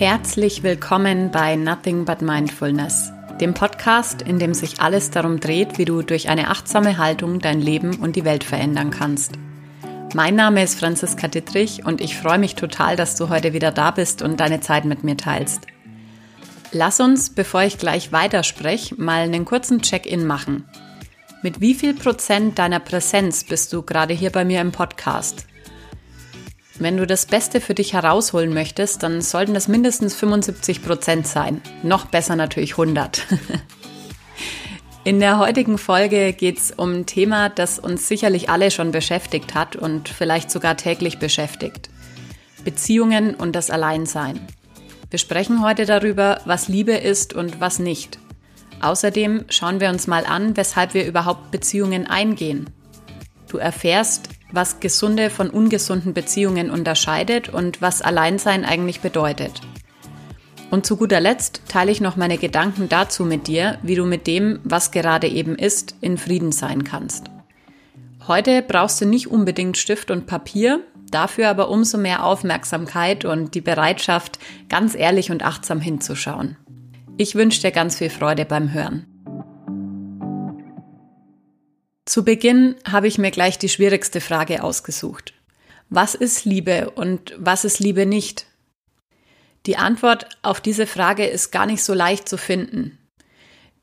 Herzlich willkommen bei Nothing But Mindfulness, dem Podcast, in dem sich alles darum dreht, wie du durch eine achtsame Haltung dein Leben und die Welt verändern kannst. Mein Name ist Franziska Dittrich und ich freue mich total, dass du heute wieder da bist und deine Zeit mit mir teilst. Lass uns, bevor ich gleich weiterspreche, mal einen kurzen Check-in machen. Mit wie viel Prozent deiner Präsenz bist du gerade hier bei mir im Podcast? Wenn du das Beste für dich herausholen möchtest, dann sollten das mindestens 75 Prozent sein. Noch besser natürlich 100. In der heutigen Folge geht es um ein Thema, das uns sicherlich alle schon beschäftigt hat und vielleicht sogar täglich beschäftigt. Beziehungen und das Alleinsein. Wir sprechen heute darüber, was Liebe ist und was nicht. Außerdem schauen wir uns mal an, weshalb wir überhaupt Beziehungen eingehen. Du erfährst, was gesunde von ungesunden Beziehungen unterscheidet und was Alleinsein eigentlich bedeutet. Und zu guter Letzt teile ich noch meine Gedanken dazu mit dir, wie du mit dem, was gerade eben ist, in Frieden sein kannst. Heute brauchst du nicht unbedingt Stift und Papier, dafür aber umso mehr Aufmerksamkeit und die Bereitschaft, ganz ehrlich und achtsam hinzuschauen. Ich wünsche dir ganz viel Freude beim Hören. Zu Beginn habe ich mir gleich die schwierigste Frage ausgesucht. Was ist Liebe und was ist Liebe nicht? Die Antwort auf diese Frage ist gar nicht so leicht zu finden.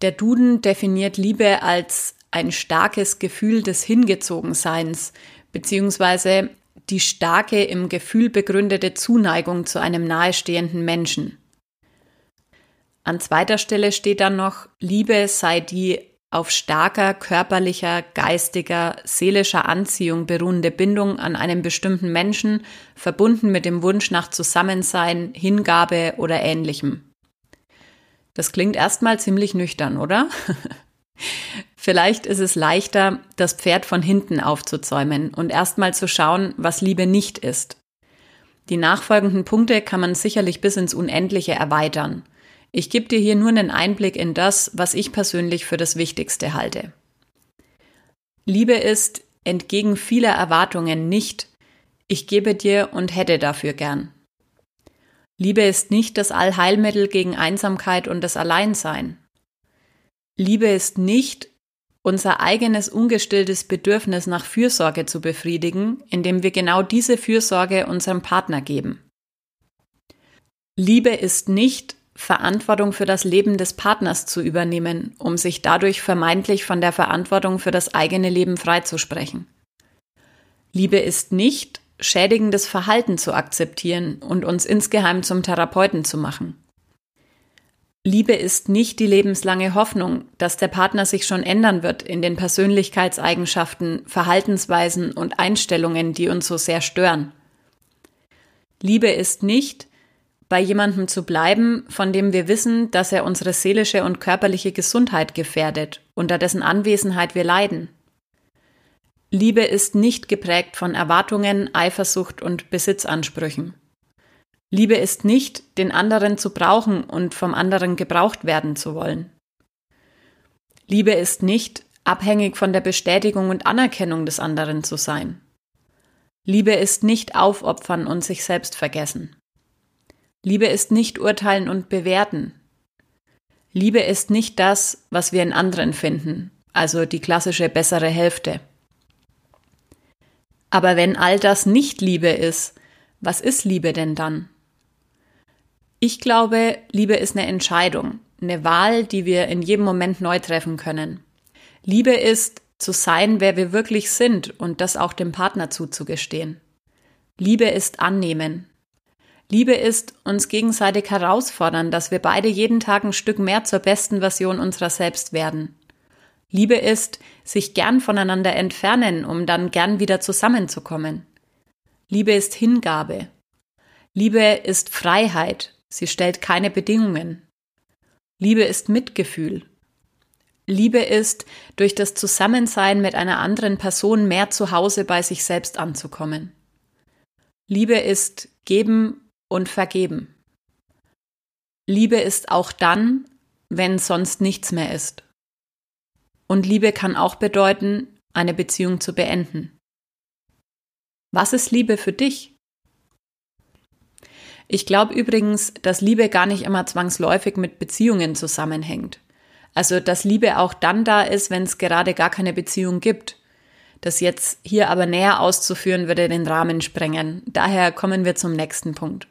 Der Duden definiert Liebe als ein starkes Gefühl des Hingezogenseins, beziehungsweise die starke im Gefühl begründete Zuneigung zu einem nahestehenden Menschen. An zweiter Stelle steht dann noch, Liebe sei die auf starker körperlicher, geistiger, seelischer Anziehung beruhende Bindung an einen bestimmten Menschen, verbunden mit dem Wunsch nach Zusammensein, Hingabe oder ähnlichem. Das klingt erstmal ziemlich nüchtern, oder? Vielleicht ist es leichter, das Pferd von hinten aufzuzäumen und erstmal zu schauen, was Liebe nicht ist. Die nachfolgenden Punkte kann man sicherlich bis ins Unendliche erweitern – ich gebe dir hier nur einen Einblick in das, was ich persönlich für das Wichtigste halte. Liebe ist entgegen vieler Erwartungen nicht, ich gebe dir und hätte dafür gern. Liebe ist nicht das Allheilmittel gegen Einsamkeit und das Alleinsein. Liebe ist nicht unser eigenes ungestilltes Bedürfnis nach Fürsorge zu befriedigen, indem wir genau diese Fürsorge unserem Partner geben. Liebe ist nicht Verantwortung für das Leben des Partners zu übernehmen, um sich dadurch vermeintlich von der Verantwortung für das eigene Leben freizusprechen. Liebe ist nicht, schädigendes Verhalten zu akzeptieren und uns insgeheim zum Therapeuten zu machen. Liebe ist nicht die lebenslange Hoffnung, dass der Partner sich schon ändern wird in den Persönlichkeitseigenschaften, Verhaltensweisen und Einstellungen, die uns so sehr stören. Liebe ist nicht, bei jemandem zu bleiben, von dem wir wissen, dass er unsere seelische und körperliche Gesundheit gefährdet, unter dessen Anwesenheit wir leiden. Liebe ist nicht geprägt von Erwartungen, Eifersucht und Besitzansprüchen. Liebe ist nicht, den anderen zu brauchen und vom anderen gebraucht werden zu wollen. Liebe ist nicht, abhängig von der Bestätigung und Anerkennung des anderen zu sein. Liebe ist nicht aufopfern und sich selbst vergessen. Liebe ist nicht urteilen und bewerten. Liebe ist nicht das, was wir in anderen finden, also die klassische bessere Hälfte. Aber wenn all das nicht Liebe ist, was ist Liebe denn dann? Ich glaube, Liebe ist eine Entscheidung, eine Wahl, die wir in jedem Moment neu treffen können. Liebe ist, zu sein, wer wir wirklich sind und das auch dem Partner zuzugestehen. Liebe ist annehmen, Liebe ist uns gegenseitig herausfordern, dass wir beide jeden Tag ein Stück mehr zur besten Version unserer selbst werden. Liebe ist, sich gern voneinander entfernen, um dann gern wieder zusammenzukommen. Liebe ist Hingabe. Liebe ist Freiheit. Sie stellt keine Bedingungen. Liebe ist Mitgefühl. Liebe ist, durch das Zusammensein mit einer anderen Person mehr zu Hause bei sich selbst anzukommen. Liebe ist geben und vergeben. Liebe ist auch dann, wenn sonst nichts mehr ist. Und Liebe kann auch bedeuten, eine Beziehung zu beenden. Was ist Liebe für dich? Ich glaube übrigens, dass Liebe gar nicht immer zwangsläufig mit Beziehungen zusammenhängt. Also, dass Liebe auch dann da ist, wenn es gerade gar keine Beziehung gibt. Das jetzt hier aber näher auszuführen, würde den Rahmen sprengen. Daher kommen wir zum nächsten Punkt.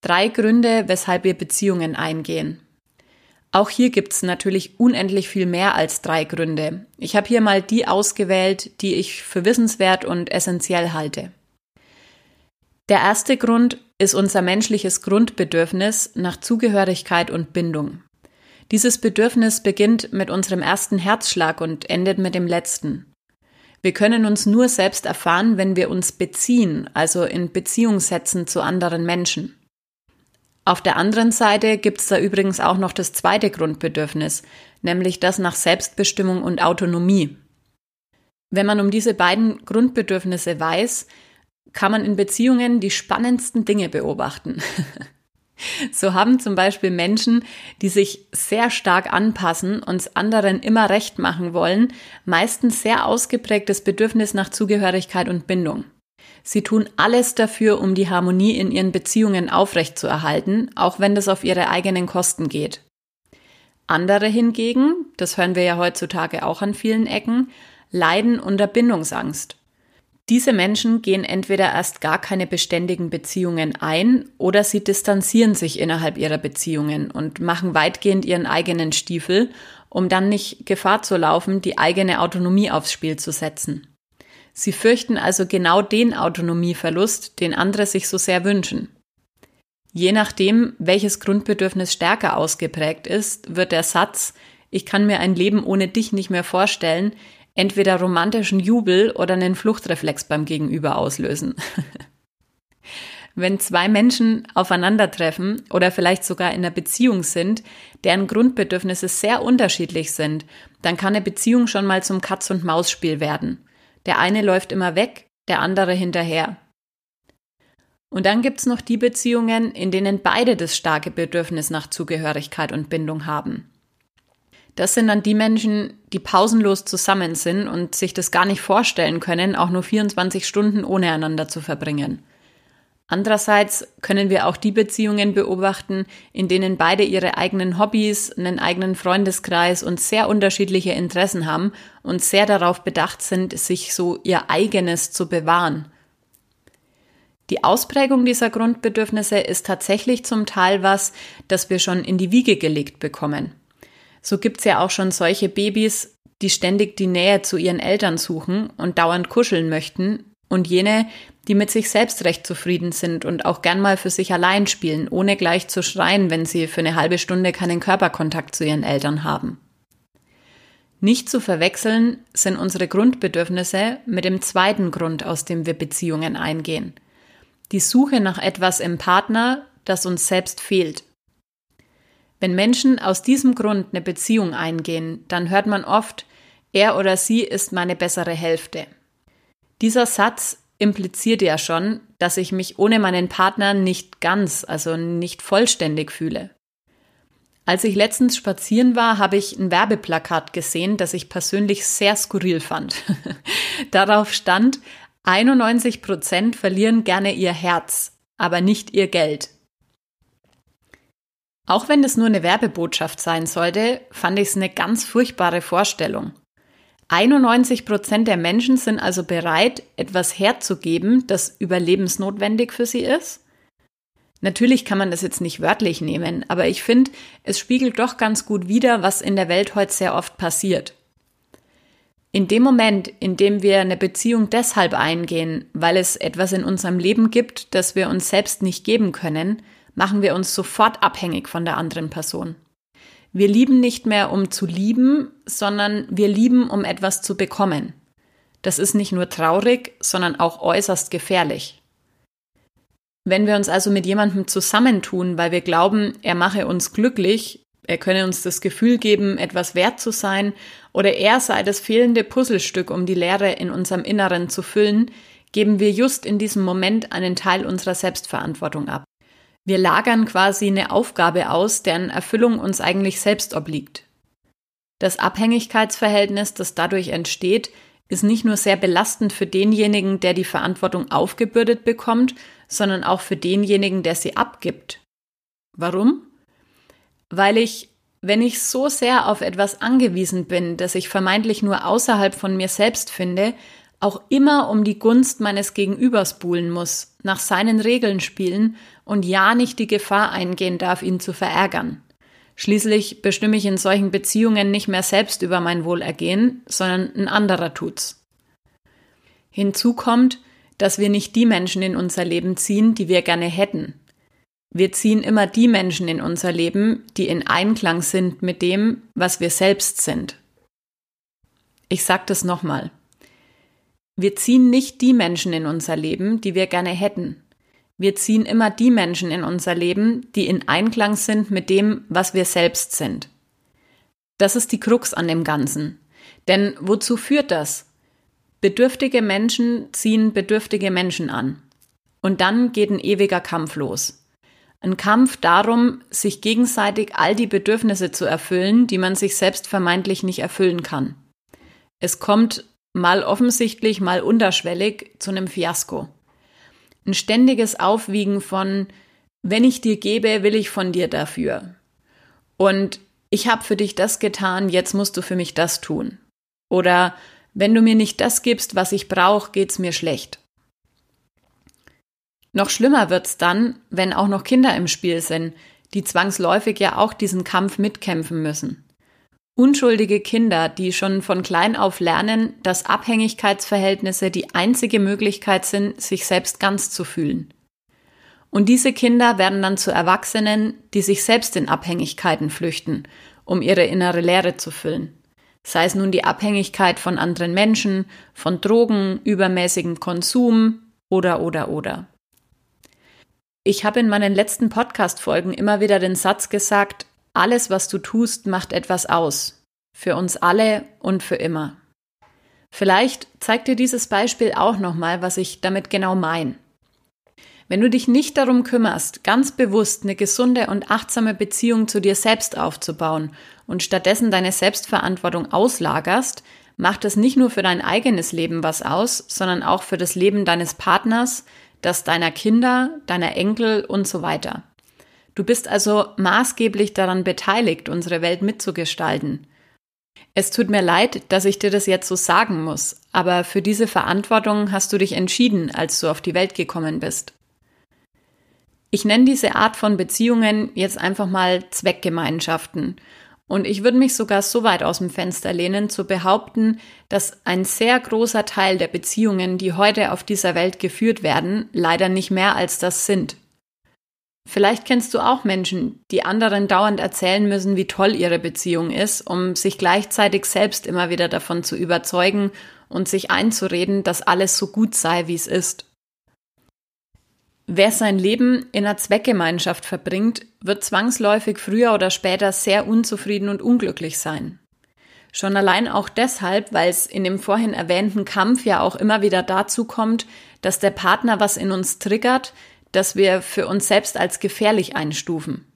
Drei Gründe, weshalb wir Beziehungen eingehen. Auch hier gibt's natürlich unendlich viel mehr als drei Gründe. Ich habe hier mal die ausgewählt, die ich für wissenswert und essentiell halte. Der erste Grund ist unser menschliches Grundbedürfnis nach Zugehörigkeit und Bindung. Dieses Bedürfnis beginnt mit unserem ersten Herzschlag und endet mit dem letzten. Wir können uns nur selbst erfahren, wenn wir uns beziehen, also in Beziehung setzen zu anderen Menschen. Auf der anderen Seite gibt es da übrigens auch noch das zweite Grundbedürfnis, nämlich das nach Selbstbestimmung und Autonomie. Wenn man um diese beiden Grundbedürfnisse weiß, kann man in Beziehungen die spannendsten Dinge beobachten. so haben zum Beispiel Menschen, die sich sehr stark anpassen und anderen immer recht machen wollen, meistens sehr ausgeprägtes Bedürfnis nach Zugehörigkeit und Bindung. Sie tun alles dafür, um die Harmonie in ihren Beziehungen aufrechtzuerhalten, auch wenn das auf ihre eigenen Kosten geht. Andere hingegen, das hören wir ja heutzutage auch an vielen Ecken, leiden unter Bindungsangst. Diese Menschen gehen entweder erst gar keine beständigen Beziehungen ein oder sie distanzieren sich innerhalb ihrer Beziehungen und machen weitgehend ihren eigenen Stiefel, um dann nicht Gefahr zu laufen, die eigene Autonomie aufs Spiel zu setzen. Sie fürchten also genau den Autonomieverlust, den andere sich so sehr wünschen. Je nachdem, welches Grundbedürfnis stärker ausgeprägt ist, wird der Satz Ich kann mir ein Leben ohne dich nicht mehr vorstellen, entweder romantischen Jubel oder einen Fluchtreflex beim Gegenüber auslösen. Wenn zwei Menschen aufeinandertreffen oder vielleicht sogar in einer Beziehung sind, deren Grundbedürfnisse sehr unterschiedlich sind, dann kann eine Beziehung schon mal zum Katz-und-Maus-Spiel werden. Der eine läuft immer weg, der andere hinterher. Und dann gibt's noch die Beziehungen, in denen beide das starke Bedürfnis nach Zugehörigkeit und Bindung haben. Das sind dann die Menschen, die pausenlos zusammen sind und sich das gar nicht vorstellen können, auch nur 24 Stunden ohne einander zu verbringen. Andererseits können wir auch die Beziehungen beobachten, in denen beide ihre eigenen Hobbys, einen eigenen Freundeskreis und sehr unterschiedliche Interessen haben und sehr darauf bedacht sind, sich so ihr eigenes zu bewahren. Die Ausprägung dieser Grundbedürfnisse ist tatsächlich zum Teil was, das wir schon in die Wiege gelegt bekommen. So gibt's ja auch schon solche Babys, die ständig die Nähe zu ihren Eltern suchen und dauernd kuscheln möchten, und jene, die mit sich selbst recht zufrieden sind und auch gern mal für sich allein spielen, ohne gleich zu schreien, wenn sie für eine halbe Stunde keinen Körperkontakt zu ihren Eltern haben. Nicht zu verwechseln sind unsere Grundbedürfnisse mit dem zweiten Grund, aus dem wir Beziehungen eingehen. Die Suche nach etwas im Partner, das uns selbst fehlt. Wenn Menschen aus diesem Grund eine Beziehung eingehen, dann hört man oft, er oder sie ist meine bessere Hälfte. Dieser Satz impliziert ja schon, dass ich mich ohne meinen Partner nicht ganz, also nicht vollständig fühle. Als ich letztens spazieren war, habe ich ein Werbeplakat gesehen, das ich persönlich sehr skurril fand. Darauf stand, 91 Prozent verlieren gerne ihr Herz, aber nicht ihr Geld. Auch wenn es nur eine Werbebotschaft sein sollte, fand ich es eine ganz furchtbare Vorstellung. 91 Prozent der Menschen sind also bereit, etwas herzugeben, das überlebensnotwendig für sie ist. Natürlich kann man das jetzt nicht wörtlich nehmen, aber ich finde, es spiegelt doch ganz gut wider, was in der Welt heute sehr oft passiert. In dem Moment, in dem wir eine Beziehung deshalb eingehen, weil es etwas in unserem Leben gibt, das wir uns selbst nicht geben können, machen wir uns sofort abhängig von der anderen Person. Wir lieben nicht mehr, um zu lieben, sondern wir lieben, um etwas zu bekommen. Das ist nicht nur traurig, sondern auch äußerst gefährlich. Wenn wir uns also mit jemandem zusammentun, weil wir glauben, er mache uns glücklich, er könne uns das Gefühl geben, etwas wert zu sein, oder er sei das fehlende Puzzlestück, um die Leere in unserem Inneren zu füllen, geben wir just in diesem Moment einen Teil unserer Selbstverantwortung ab. Wir lagern quasi eine Aufgabe aus, deren Erfüllung uns eigentlich selbst obliegt. Das Abhängigkeitsverhältnis, das dadurch entsteht, ist nicht nur sehr belastend für denjenigen, der die Verantwortung aufgebürdet bekommt, sondern auch für denjenigen, der sie abgibt. Warum? Weil ich, wenn ich so sehr auf etwas angewiesen bin, das ich vermeintlich nur außerhalb von mir selbst finde, auch immer um die Gunst meines Gegenübers buhlen muss, nach seinen Regeln spielen und ja nicht die Gefahr eingehen darf, ihn zu verärgern. Schließlich bestimme ich in solchen Beziehungen nicht mehr selbst über mein Wohlergehen, sondern ein anderer tut's. Hinzu kommt, dass wir nicht die Menschen in unser Leben ziehen, die wir gerne hätten. Wir ziehen immer die Menschen in unser Leben, die in Einklang sind mit dem, was wir selbst sind. Ich sag das nochmal. Wir ziehen nicht die Menschen in unser Leben, die wir gerne hätten. Wir ziehen immer die Menschen in unser Leben, die in Einklang sind mit dem, was wir selbst sind. Das ist die Krux an dem Ganzen. Denn wozu führt das? Bedürftige Menschen ziehen bedürftige Menschen an. Und dann geht ein ewiger Kampf los. Ein Kampf darum, sich gegenseitig all die Bedürfnisse zu erfüllen, die man sich selbst vermeintlich nicht erfüllen kann. Es kommt mal offensichtlich, mal unterschwellig zu einem Fiasko. Ein ständiges Aufwiegen von, wenn ich dir gebe, will ich von dir dafür. Und ich habe für dich das getan, jetzt musst du für mich das tun. Oder wenn du mir nicht das gibst, was ich brauche, geht's mir schlecht. Noch schlimmer wird's dann, wenn auch noch Kinder im Spiel sind, die zwangsläufig ja auch diesen Kampf mitkämpfen müssen. Unschuldige Kinder, die schon von klein auf lernen, dass Abhängigkeitsverhältnisse die einzige Möglichkeit sind, sich selbst ganz zu fühlen. Und diese Kinder werden dann zu Erwachsenen, die sich selbst in Abhängigkeiten flüchten, um ihre innere Leere zu füllen sei es nun die Abhängigkeit von anderen Menschen, von Drogen, übermäßigem Konsum oder oder oder. Ich habe in meinen letzten Podcast-Folgen immer wieder den Satz gesagt, alles, was du tust, macht etwas aus. Für uns alle und für immer. Vielleicht zeigt dir dieses Beispiel auch nochmal, was ich damit genau meine. Wenn du dich nicht darum kümmerst, ganz bewusst eine gesunde und achtsame Beziehung zu dir selbst aufzubauen und stattdessen deine Selbstverantwortung auslagerst, macht es nicht nur für dein eigenes Leben was aus, sondern auch für das Leben deines Partners, das deiner Kinder, deiner Enkel und so weiter. Du bist also maßgeblich daran beteiligt, unsere Welt mitzugestalten. Es tut mir leid, dass ich dir das jetzt so sagen muss, aber für diese Verantwortung hast du dich entschieden, als du auf die Welt gekommen bist. Ich nenne diese Art von Beziehungen jetzt einfach mal Zweckgemeinschaften. Und ich würde mich sogar so weit aus dem Fenster lehnen, zu behaupten, dass ein sehr großer Teil der Beziehungen, die heute auf dieser Welt geführt werden, leider nicht mehr als das sind. Vielleicht kennst du auch Menschen, die anderen dauernd erzählen müssen, wie toll ihre Beziehung ist, um sich gleichzeitig selbst immer wieder davon zu überzeugen und sich einzureden, dass alles so gut sei, wie es ist. Wer sein Leben in einer Zweckgemeinschaft verbringt, wird zwangsläufig früher oder später sehr unzufrieden und unglücklich sein. Schon allein auch deshalb, weil es in dem vorhin erwähnten Kampf ja auch immer wieder dazu kommt, dass der Partner was in uns triggert, das wir für uns selbst als gefährlich einstufen.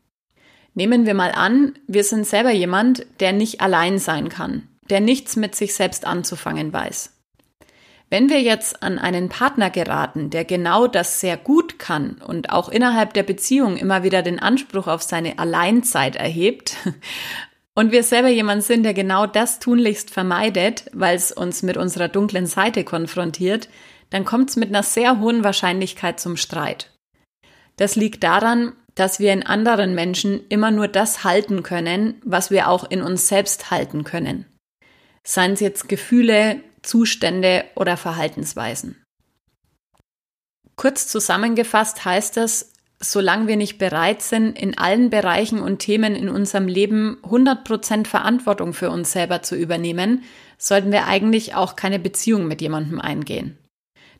Nehmen wir mal an, wir sind selber jemand, der nicht allein sein kann, der nichts mit sich selbst anzufangen weiß. Wenn wir jetzt an einen Partner geraten, der genau das sehr gut kann und auch innerhalb der Beziehung immer wieder den Anspruch auf seine Alleinzeit erhebt, und wir selber jemand sind, der genau das tunlichst vermeidet, weil es uns mit unserer dunklen Seite konfrontiert, dann kommt es mit einer sehr hohen Wahrscheinlichkeit zum Streit. Das liegt daran, dass wir in anderen Menschen immer nur das halten können, was wir auch in uns selbst halten können. Seien es jetzt Gefühle, Zustände oder Verhaltensweisen. Kurz zusammengefasst heißt das, solange wir nicht bereit sind, in allen Bereichen und Themen in unserem Leben 100% Verantwortung für uns selber zu übernehmen, sollten wir eigentlich auch keine Beziehung mit jemandem eingehen.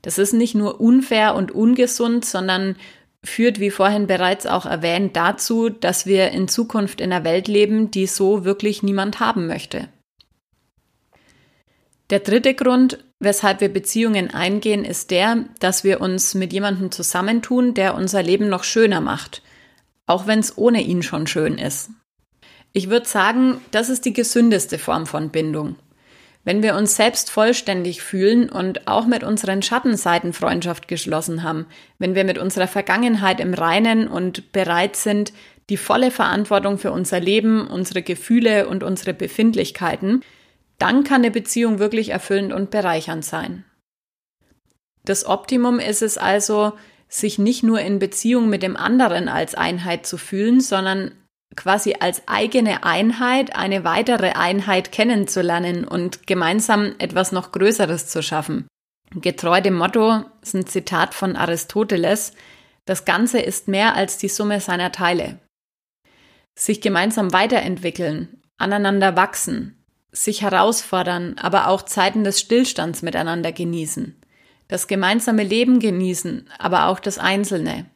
Das ist nicht nur unfair und ungesund, sondern führt, wie vorhin bereits auch erwähnt, dazu, dass wir in Zukunft in einer Welt leben, die so wirklich niemand haben möchte. Der dritte Grund, weshalb wir Beziehungen eingehen, ist der, dass wir uns mit jemandem zusammentun, der unser Leben noch schöner macht, auch wenn es ohne ihn schon schön ist. Ich würde sagen, das ist die gesündeste Form von Bindung. Wenn wir uns selbst vollständig fühlen und auch mit unseren Schattenseiten Freundschaft geschlossen haben, wenn wir mit unserer Vergangenheit im Reinen und bereit sind, die volle Verantwortung für unser Leben, unsere Gefühle und unsere Befindlichkeiten, dann kann eine Beziehung wirklich erfüllend und bereichernd sein. Das Optimum ist es also, sich nicht nur in Beziehung mit dem anderen als Einheit zu fühlen, sondern quasi als eigene Einheit eine weitere Einheit kennenzulernen und gemeinsam etwas noch Größeres zu schaffen. Getreu dem Motto, ist ein Zitat von Aristoteles, das Ganze ist mehr als die Summe seiner Teile. Sich gemeinsam weiterentwickeln, aneinander wachsen, sich herausfordern, aber auch Zeiten des Stillstands miteinander genießen, das gemeinsame Leben genießen, aber auch das Einzelne,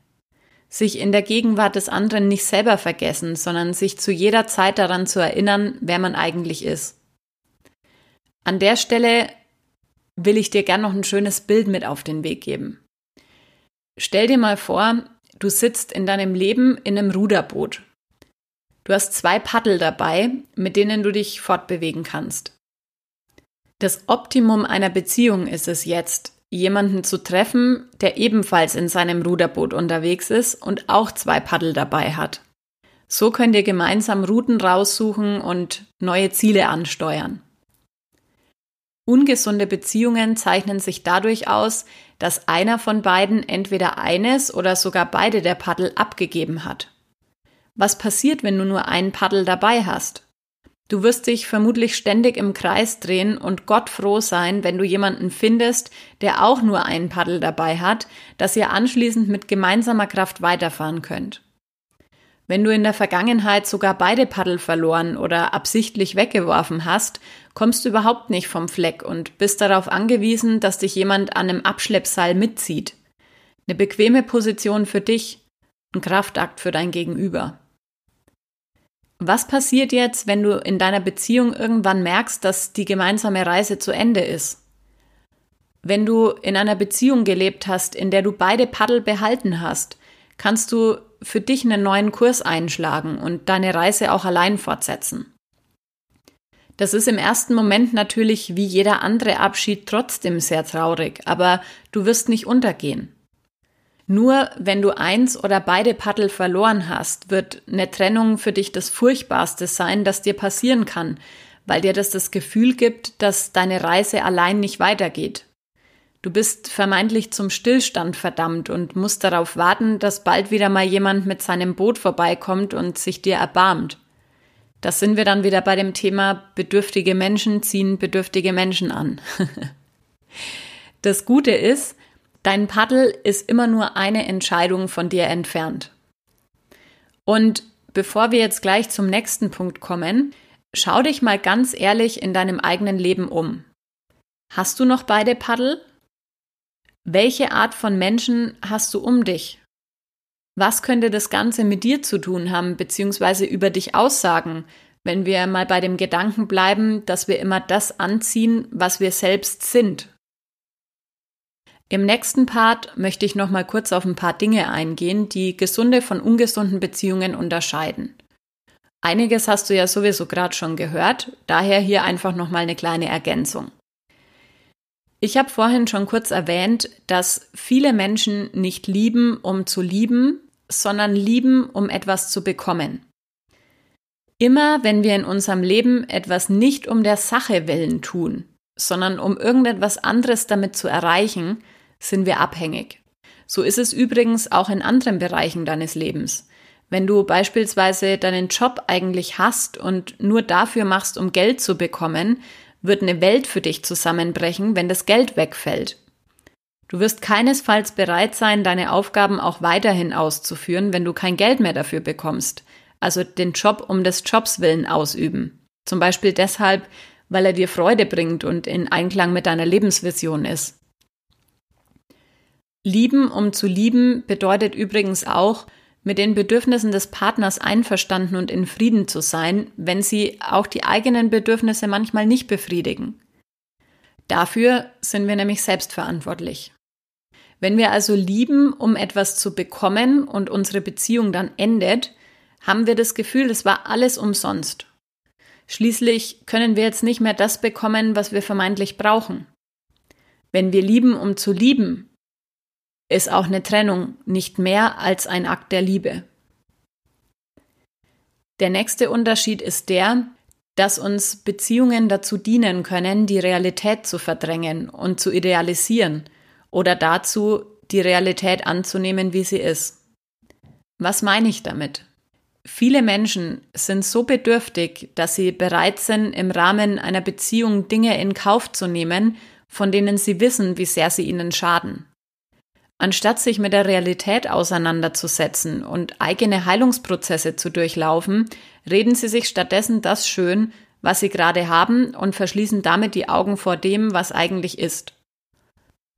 sich in der Gegenwart des anderen nicht selber vergessen, sondern sich zu jeder Zeit daran zu erinnern, wer man eigentlich ist. An der Stelle will ich dir gern noch ein schönes Bild mit auf den Weg geben. Stell dir mal vor, du sitzt in deinem Leben in einem Ruderboot. Du hast zwei Paddel dabei, mit denen du dich fortbewegen kannst. Das Optimum einer Beziehung ist es jetzt, jemanden zu treffen, der ebenfalls in seinem Ruderboot unterwegs ist und auch zwei Paddel dabei hat. So könnt ihr gemeinsam Routen raussuchen und neue Ziele ansteuern. Ungesunde Beziehungen zeichnen sich dadurch aus, dass einer von beiden entweder eines oder sogar beide der Paddel abgegeben hat. Was passiert, wenn du nur einen Paddel dabei hast? Du wirst dich vermutlich ständig im Kreis drehen und Gott froh sein, wenn du jemanden findest, der auch nur einen Paddel dabei hat, dass ihr anschließend mit gemeinsamer Kraft weiterfahren könnt. Wenn du in der Vergangenheit sogar beide Paddel verloren oder absichtlich weggeworfen hast, kommst du überhaupt nicht vom Fleck und bist darauf angewiesen, dass dich jemand an einem Abschleppseil mitzieht. Eine bequeme Position für dich, ein Kraftakt für dein Gegenüber. Was passiert jetzt, wenn du in deiner Beziehung irgendwann merkst, dass die gemeinsame Reise zu Ende ist? Wenn du in einer Beziehung gelebt hast, in der du beide Paddel behalten hast, kannst du für dich einen neuen Kurs einschlagen und deine Reise auch allein fortsetzen. Das ist im ersten Moment natürlich wie jeder andere Abschied trotzdem sehr traurig, aber du wirst nicht untergehen. Nur wenn du eins oder beide Paddel verloren hast, wird eine Trennung für dich das Furchtbarste sein, das dir passieren kann, weil dir das das Gefühl gibt, dass deine Reise allein nicht weitergeht. Du bist vermeintlich zum Stillstand verdammt und musst darauf warten, dass bald wieder mal jemand mit seinem Boot vorbeikommt und sich dir erbarmt. Das sind wir dann wieder bei dem Thema bedürftige Menschen ziehen bedürftige Menschen an. das Gute ist, Dein Paddel ist immer nur eine Entscheidung von dir entfernt. Und bevor wir jetzt gleich zum nächsten Punkt kommen, schau dich mal ganz ehrlich in deinem eigenen Leben um. Hast du noch beide Paddel? Welche Art von Menschen hast du um dich? Was könnte das Ganze mit dir zu tun haben, beziehungsweise über dich aussagen, wenn wir mal bei dem Gedanken bleiben, dass wir immer das anziehen, was wir selbst sind im nächsten Part möchte ich noch mal kurz auf ein paar Dinge eingehen, die gesunde von ungesunden Beziehungen unterscheiden. Einiges hast du ja sowieso gerade schon gehört, daher hier einfach noch mal eine kleine Ergänzung. Ich habe vorhin schon kurz erwähnt, dass viele Menschen nicht lieben, um zu lieben, sondern lieben, um etwas zu bekommen. Immer wenn wir in unserem Leben etwas nicht um der Sache willen tun, sondern um irgendetwas anderes damit zu erreichen, sind wir abhängig. So ist es übrigens auch in anderen Bereichen deines Lebens. Wenn du beispielsweise deinen Job eigentlich hast und nur dafür machst, um Geld zu bekommen, wird eine Welt für dich zusammenbrechen, wenn das Geld wegfällt. Du wirst keinesfalls bereit sein, deine Aufgaben auch weiterhin auszuführen, wenn du kein Geld mehr dafür bekommst. Also den Job um des Jobs willen ausüben. Zum Beispiel deshalb, weil er dir Freude bringt und in Einklang mit deiner Lebensvision ist. Lieben, um zu lieben, bedeutet übrigens auch, mit den Bedürfnissen des Partners einverstanden und in Frieden zu sein, wenn sie auch die eigenen Bedürfnisse manchmal nicht befriedigen. Dafür sind wir nämlich selbstverantwortlich. Wenn wir also lieben, um etwas zu bekommen und unsere Beziehung dann endet, haben wir das Gefühl, es war alles umsonst. Schließlich können wir jetzt nicht mehr das bekommen, was wir vermeintlich brauchen. Wenn wir lieben, um zu lieben, ist auch eine Trennung nicht mehr als ein Akt der Liebe. Der nächste Unterschied ist der, dass uns Beziehungen dazu dienen können, die Realität zu verdrängen und zu idealisieren oder dazu, die Realität anzunehmen, wie sie ist. Was meine ich damit? Viele Menschen sind so bedürftig, dass sie bereit sind, im Rahmen einer Beziehung Dinge in Kauf zu nehmen, von denen sie wissen, wie sehr sie ihnen schaden. Anstatt sich mit der Realität auseinanderzusetzen und eigene Heilungsprozesse zu durchlaufen, reden sie sich stattdessen das schön, was sie gerade haben und verschließen damit die Augen vor dem, was eigentlich ist.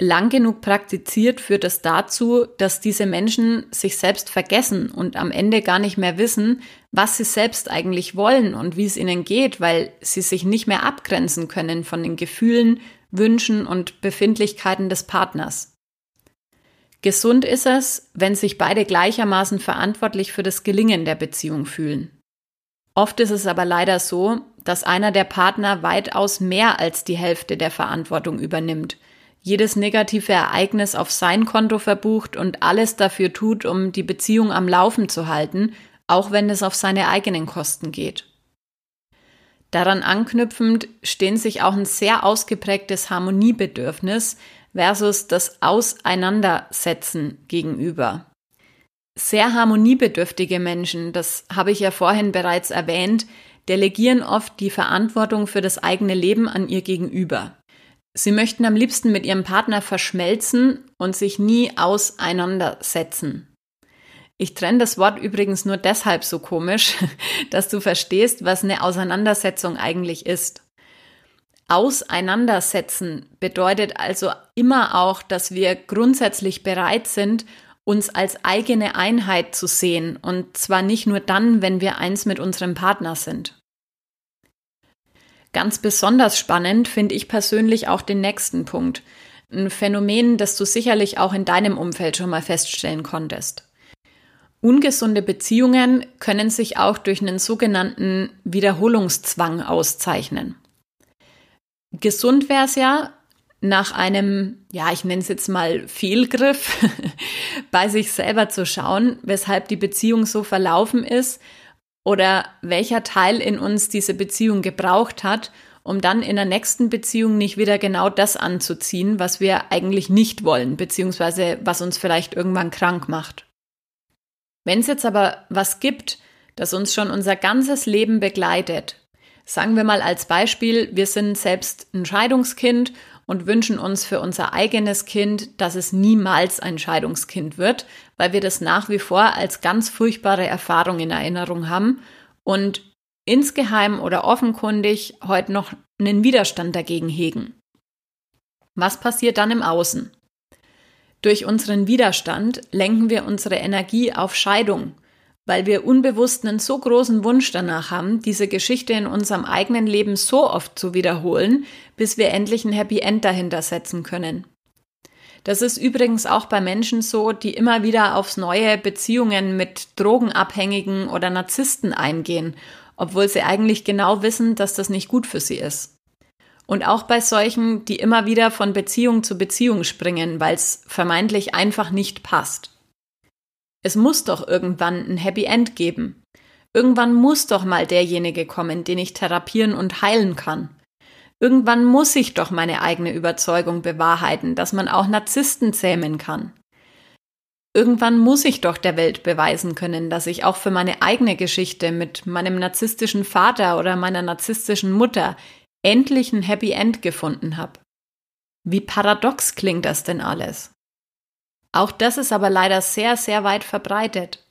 Lang genug praktiziert führt es dazu, dass diese Menschen sich selbst vergessen und am Ende gar nicht mehr wissen, was sie selbst eigentlich wollen und wie es ihnen geht, weil sie sich nicht mehr abgrenzen können von den Gefühlen, Wünschen und Befindlichkeiten des Partners. Gesund ist es, wenn sich beide gleichermaßen verantwortlich für das Gelingen der Beziehung fühlen. Oft ist es aber leider so, dass einer der Partner weitaus mehr als die Hälfte der Verantwortung übernimmt, jedes negative Ereignis auf sein Konto verbucht und alles dafür tut, um die Beziehung am Laufen zu halten, auch wenn es auf seine eigenen Kosten geht. Daran anknüpfend stehen sich auch ein sehr ausgeprägtes Harmoniebedürfnis versus das Auseinandersetzen gegenüber. Sehr harmoniebedürftige Menschen, das habe ich ja vorhin bereits erwähnt, delegieren oft die Verantwortung für das eigene Leben an ihr Gegenüber. Sie möchten am liebsten mit ihrem Partner verschmelzen und sich nie auseinandersetzen. Ich trenne das Wort übrigens nur deshalb so komisch, dass du verstehst, was eine Auseinandersetzung eigentlich ist. Auseinandersetzen bedeutet also immer auch, dass wir grundsätzlich bereit sind, uns als eigene Einheit zu sehen, und zwar nicht nur dann, wenn wir eins mit unserem Partner sind. Ganz besonders spannend finde ich persönlich auch den nächsten Punkt, ein Phänomen, das du sicherlich auch in deinem Umfeld schon mal feststellen konntest. Ungesunde Beziehungen können sich auch durch einen sogenannten Wiederholungszwang auszeichnen. Gesund wäre es ja, nach einem, ja, ich nenne es jetzt mal Fehlgriff, bei sich selber zu schauen, weshalb die Beziehung so verlaufen ist oder welcher Teil in uns diese Beziehung gebraucht hat, um dann in der nächsten Beziehung nicht wieder genau das anzuziehen, was wir eigentlich nicht wollen, beziehungsweise was uns vielleicht irgendwann krank macht. Wenn es jetzt aber was gibt, das uns schon unser ganzes Leben begleitet, sagen wir mal als Beispiel, wir sind selbst ein Scheidungskind und wünschen uns für unser eigenes Kind, dass es niemals ein Scheidungskind wird, weil wir das nach wie vor als ganz furchtbare Erfahrung in Erinnerung haben und insgeheim oder offenkundig heute noch einen Widerstand dagegen hegen. Was passiert dann im Außen? Durch unseren Widerstand lenken wir unsere Energie auf Scheidung, weil wir unbewusst einen so großen Wunsch danach haben, diese Geschichte in unserem eigenen Leben so oft zu wiederholen, bis wir endlich ein Happy End dahinter setzen können. Das ist übrigens auch bei Menschen so, die immer wieder aufs neue Beziehungen mit Drogenabhängigen oder Narzissten eingehen, obwohl sie eigentlich genau wissen, dass das nicht gut für sie ist. Und auch bei solchen, die immer wieder von Beziehung zu Beziehung springen, weil es vermeintlich einfach nicht passt. Es muss doch irgendwann ein Happy End geben. Irgendwann muss doch mal derjenige kommen, den ich therapieren und heilen kann. Irgendwann muss ich doch meine eigene Überzeugung bewahrheiten, dass man auch Narzissten zähmen kann. Irgendwann muss ich doch der Welt beweisen können, dass ich auch für meine eigene Geschichte mit meinem narzisstischen Vater oder meiner narzisstischen Mutter endlich ein Happy End gefunden habe. Wie paradox klingt das denn alles? Auch das ist aber leider sehr, sehr weit verbreitet.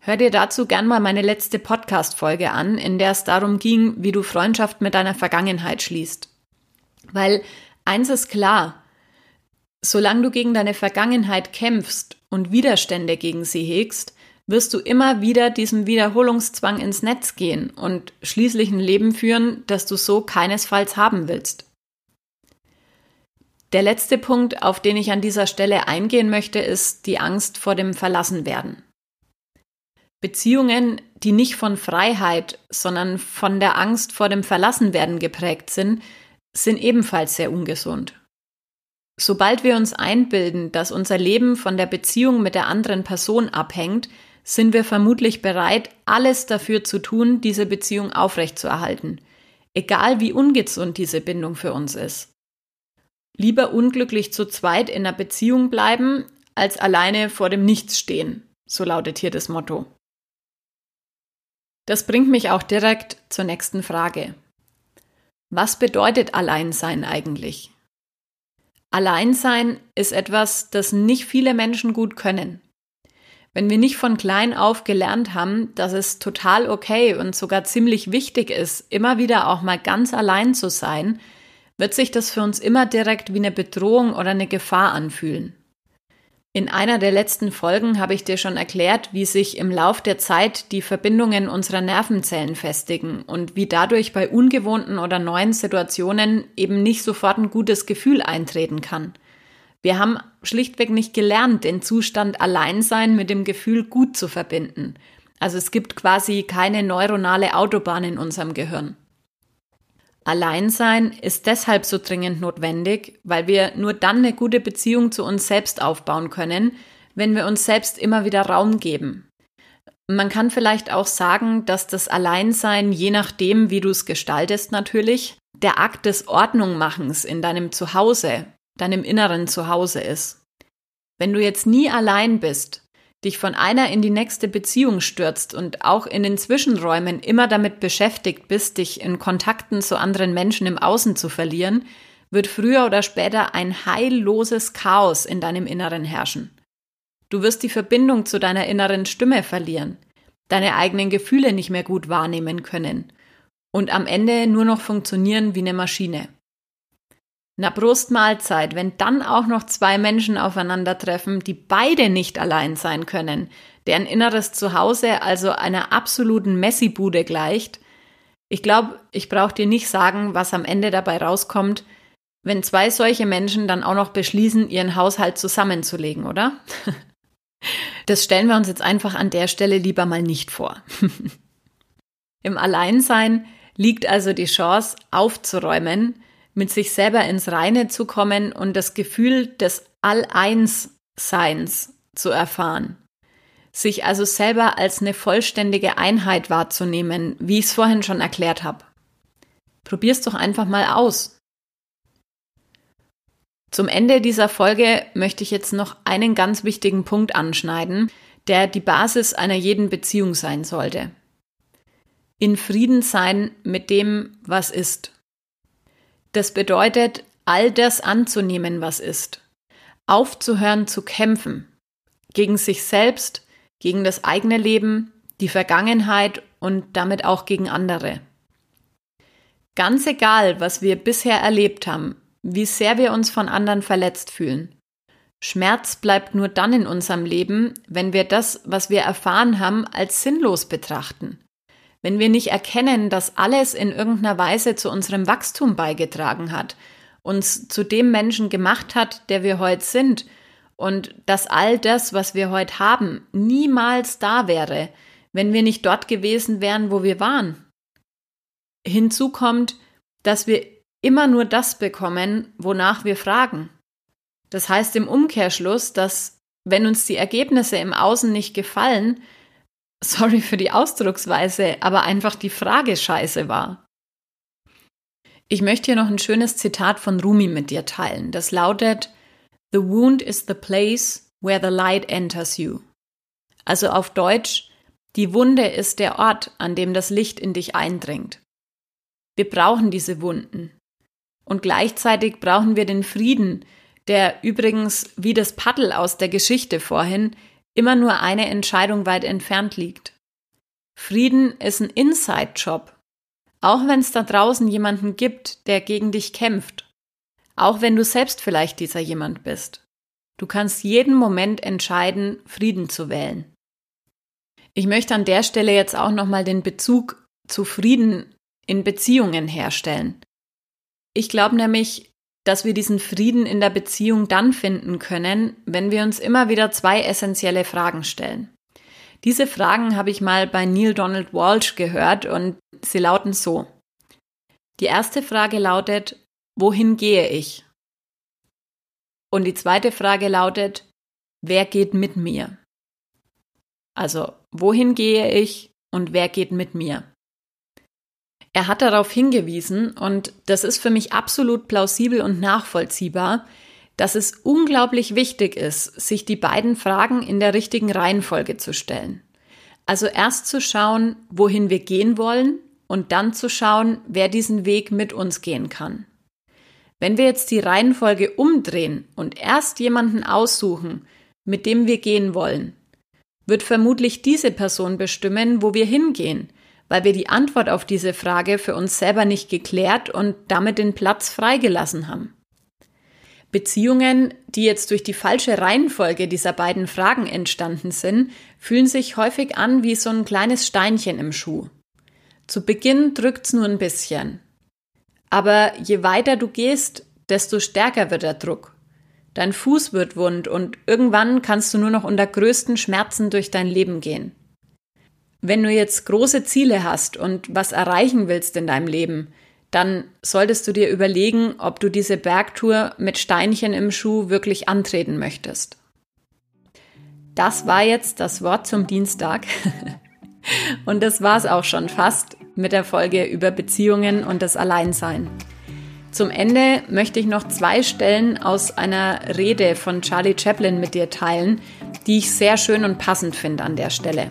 Hör dir dazu gern mal meine letzte Podcast-Folge an, in der es darum ging, wie du Freundschaft mit deiner Vergangenheit schließt. Weil eins ist klar, solange du gegen deine Vergangenheit kämpfst und Widerstände gegen sie hegst, wirst du immer wieder diesem Wiederholungszwang ins Netz gehen und schließlich ein Leben führen, das du so keinesfalls haben willst. Der letzte Punkt, auf den ich an dieser Stelle eingehen möchte, ist die Angst vor dem Verlassenwerden. Beziehungen, die nicht von Freiheit, sondern von der Angst vor dem Verlassenwerden geprägt sind, sind ebenfalls sehr ungesund. Sobald wir uns einbilden, dass unser Leben von der Beziehung mit der anderen Person abhängt, sind wir vermutlich bereit, alles dafür zu tun, diese Beziehung aufrechtzuerhalten, egal wie ungesund diese Bindung für uns ist. Lieber unglücklich zu zweit in einer Beziehung bleiben, als alleine vor dem Nichts stehen, so lautet hier das Motto. Das bringt mich auch direkt zur nächsten Frage. Was bedeutet Alleinsein eigentlich? Alleinsein ist etwas, das nicht viele Menschen gut können. Wenn wir nicht von klein auf gelernt haben, dass es total okay und sogar ziemlich wichtig ist, immer wieder auch mal ganz allein zu sein, wird sich das für uns immer direkt wie eine Bedrohung oder eine Gefahr anfühlen. In einer der letzten Folgen habe ich dir schon erklärt, wie sich im Lauf der Zeit die Verbindungen unserer Nervenzellen festigen und wie dadurch bei ungewohnten oder neuen Situationen eben nicht sofort ein gutes Gefühl eintreten kann. Wir haben schlichtweg nicht gelernt, den Zustand Alleinsein mit dem Gefühl gut zu verbinden. Also es gibt quasi keine neuronale Autobahn in unserem Gehirn. Alleinsein ist deshalb so dringend notwendig, weil wir nur dann eine gute Beziehung zu uns selbst aufbauen können, wenn wir uns selbst immer wieder Raum geben. Man kann vielleicht auch sagen, dass das Alleinsein, je nachdem, wie du es gestaltest natürlich, der Akt des Ordnungmachens in deinem Zuhause, deinem inneren Zuhause ist. Wenn du jetzt nie allein bist, dich von einer in die nächste Beziehung stürzt und auch in den Zwischenräumen immer damit beschäftigt bist, dich in Kontakten zu anderen Menschen im Außen zu verlieren, wird früher oder später ein heilloses Chaos in deinem Inneren herrschen. Du wirst die Verbindung zu deiner inneren Stimme verlieren, deine eigenen Gefühle nicht mehr gut wahrnehmen können und am Ende nur noch funktionieren wie eine Maschine einer Brustmahlzeit, wenn dann auch noch zwei Menschen aufeinandertreffen, die beide nicht allein sein können, deren inneres Zuhause also einer absoluten Messibude gleicht, ich glaube, ich brauche dir nicht sagen, was am Ende dabei rauskommt, wenn zwei solche Menschen dann auch noch beschließen, ihren Haushalt zusammenzulegen, oder? Das stellen wir uns jetzt einfach an der Stelle lieber mal nicht vor. Im Alleinsein liegt also die Chance, aufzuräumen, mit sich selber ins Reine zu kommen und das Gefühl des All-Eins-Seins zu erfahren. Sich also selber als eine vollständige Einheit wahrzunehmen, wie ich es vorhin schon erklärt habe. Probier's doch einfach mal aus. Zum Ende dieser Folge möchte ich jetzt noch einen ganz wichtigen Punkt anschneiden, der die Basis einer jeden Beziehung sein sollte. In Frieden sein mit dem, was ist. Das bedeutet, all das anzunehmen, was ist. Aufzuhören zu kämpfen. Gegen sich selbst, gegen das eigene Leben, die Vergangenheit und damit auch gegen andere. Ganz egal, was wir bisher erlebt haben, wie sehr wir uns von anderen verletzt fühlen. Schmerz bleibt nur dann in unserem Leben, wenn wir das, was wir erfahren haben, als sinnlos betrachten wenn wir nicht erkennen, dass alles in irgendeiner Weise zu unserem Wachstum beigetragen hat, uns zu dem Menschen gemacht hat, der wir heute sind, und dass all das, was wir heute haben, niemals da wäre, wenn wir nicht dort gewesen wären, wo wir waren. Hinzu kommt, dass wir immer nur das bekommen, wonach wir fragen. Das heißt im Umkehrschluss, dass wenn uns die Ergebnisse im Außen nicht gefallen, sorry für die Ausdrucksweise, aber einfach die Frage scheiße war. Ich möchte hier noch ein schönes Zitat von Rumi mit dir teilen. Das lautet, The wound is the place where the light enters you. Also auf Deutsch, die Wunde ist der Ort, an dem das Licht in dich eindringt. Wir brauchen diese Wunden. Und gleichzeitig brauchen wir den Frieden, der übrigens wie das Paddel aus der Geschichte vorhin immer nur eine Entscheidung weit entfernt liegt. Frieden ist ein Inside-Job. Auch wenn es da draußen jemanden gibt, der gegen dich kämpft. Auch wenn du selbst vielleicht dieser jemand bist. Du kannst jeden Moment entscheiden, Frieden zu wählen. Ich möchte an der Stelle jetzt auch nochmal den Bezug zu Frieden in Beziehungen herstellen. Ich glaube nämlich, dass wir diesen Frieden in der Beziehung dann finden können, wenn wir uns immer wieder zwei essentielle Fragen stellen. Diese Fragen habe ich mal bei Neil Donald Walsh gehört und sie lauten so. Die erste Frage lautet, wohin gehe ich? Und die zweite Frage lautet, wer geht mit mir? Also, wohin gehe ich und wer geht mit mir? Er hat darauf hingewiesen, und das ist für mich absolut plausibel und nachvollziehbar, dass es unglaublich wichtig ist, sich die beiden Fragen in der richtigen Reihenfolge zu stellen. Also erst zu schauen, wohin wir gehen wollen und dann zu schauen, wer diesen Weg mit uns gehen kann. Wenn wir jetzt die Reihenfolge umdrehen und erst jemanden aussuchen, mit dem wir gehen wollen, wird vermutlich diese Person bestimmen, wo wir hingehen, weil wir die Antwort auf diese Frage für uns selber nicht geklärt und damit den Platz freigelassen haben. Beziehungen, die jetzt durch die falsche Reihenfolge dieser beiden Fragen entstanden sind, fühlen sich häufig an wie so ein kleines Steinchen im Schuh. Zu Beginn drückt's nur ein bisschen. Aber je weiter du gehst, desto stärker wird der Druck. Dein Fuß wird wund und irgendwann kannst du nur noch unter größten Schmerzen durch dein Leben gehen. Wenn du jetzt große Ziele hast und was erreichen willst in deinem Leben, dann solltest du dir überlegen, ob du diese Bergtour mit Steinchen im Schuh wirklich antreten möchtest. Das war jetzt das Wort zum Dienstag. Und das war es auch schon fast mit der Folge über Beziehungen und das Alleinsein. Zum Ende möchte ich noch zwei Stellen aus einer Rede von Charlie Chaplin mit dir teilen, die ich sehr schön und passend finde an der Stelle.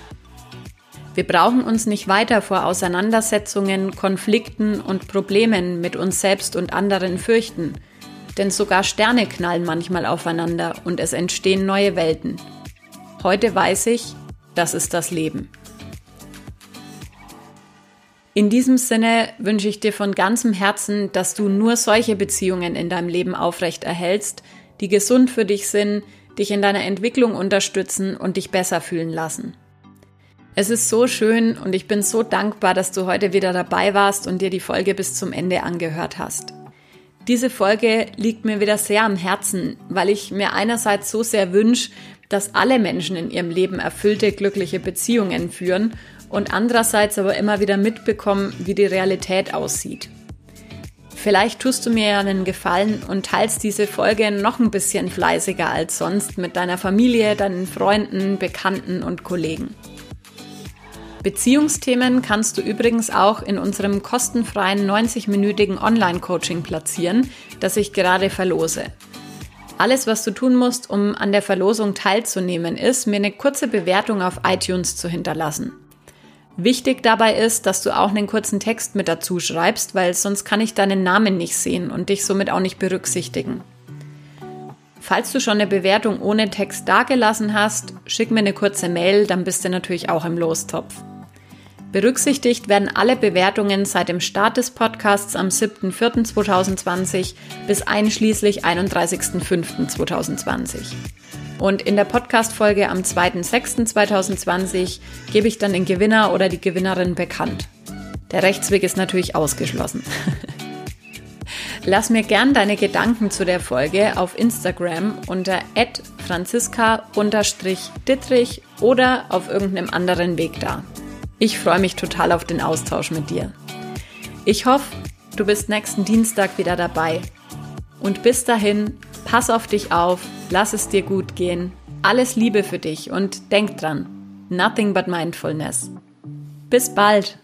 Wir brauchen uns nicht weiter vor Auseinandersetzungen, Konflikten und Problemen mit uns selbst und anderen fürchten, denn sogar Sterne knallen manchmal aufeinander und es entstehen neue Welten. Heute weiß ich, das ist das Leben. In diesem Sinne wünsche ich dir von ganzem Herzen, dass du nur solche Beziehungen in deinem Leben aufrecht erhältst, die gesund für dich sind, dich in deiner Entwicklung unterstützen und dich besser fühlen lassen. Es ist so schön und ich bin so dankbar, dass du heute wieder dabei warst und dir die Folge bis zum Ende angehört hast. Diese Folge liegt mir wieder sehr am Herzen, weil ich mir einerseits so sehr wünsche, dass alle Menschen in ihrem Leben erfüllte, glückliche Beziehungen führen und andererseits aber immer wieder mitbekommen, wie die Realität aussieht. Vielleicht tust du mir ja einen Gefallen und teilst diese Folge noch ein bisschen fleißiger als sonst mit deiner Familie, deinen Freunden, Bekannten und Kollegen. Beziehungsthemen kannst du übrigens auch in unserem kostenfreien 90-minütigen Online-Coaching platzieren, das ich gerade verlose. Alles, was du tun musst, um an der Verlosung teilzunehmen, ist, mir eine kurze Bewertung auf iTunes zu hinterlassen. Wichtig dabei ist, dass du auch einen kurzen Text mit dazu schreibst, weil sonst kann ich deinen Namen nicht sehen und dich somit auch nicht berücksichtigen. Falls du schon eine Bewertung ohne Text dagelassen hast, schick mir eine kurze Mail, dann bist du natürlich auch im Lostopf. Berücksichtigt werden alle Bewertungen seit dem Start des Podcasts am 7.4.2020 bis einschließlich 31.05.2020. Und in der Podcast-Folge am 2.06.2020 gebe ich dann den Gewinner oder die Gewinnerin bekannt. Der Rechtsweg ist natürlich ausgeschlossen. Lass mir gern deine Gedanken zu der Folge auf Instagram unter franziska-dittrich oder auf irgendeinem anderen Weg da. Ich freue mich total auf den Austausch mit dir. Ich hoffe, du bist nächsten Dienstag wieder dabei. Und bis dahin, pass auf dich auf, lass es dir gut gehen. Alles Liebe für dich und denk dran, nothing but mindfulness. Bis bald!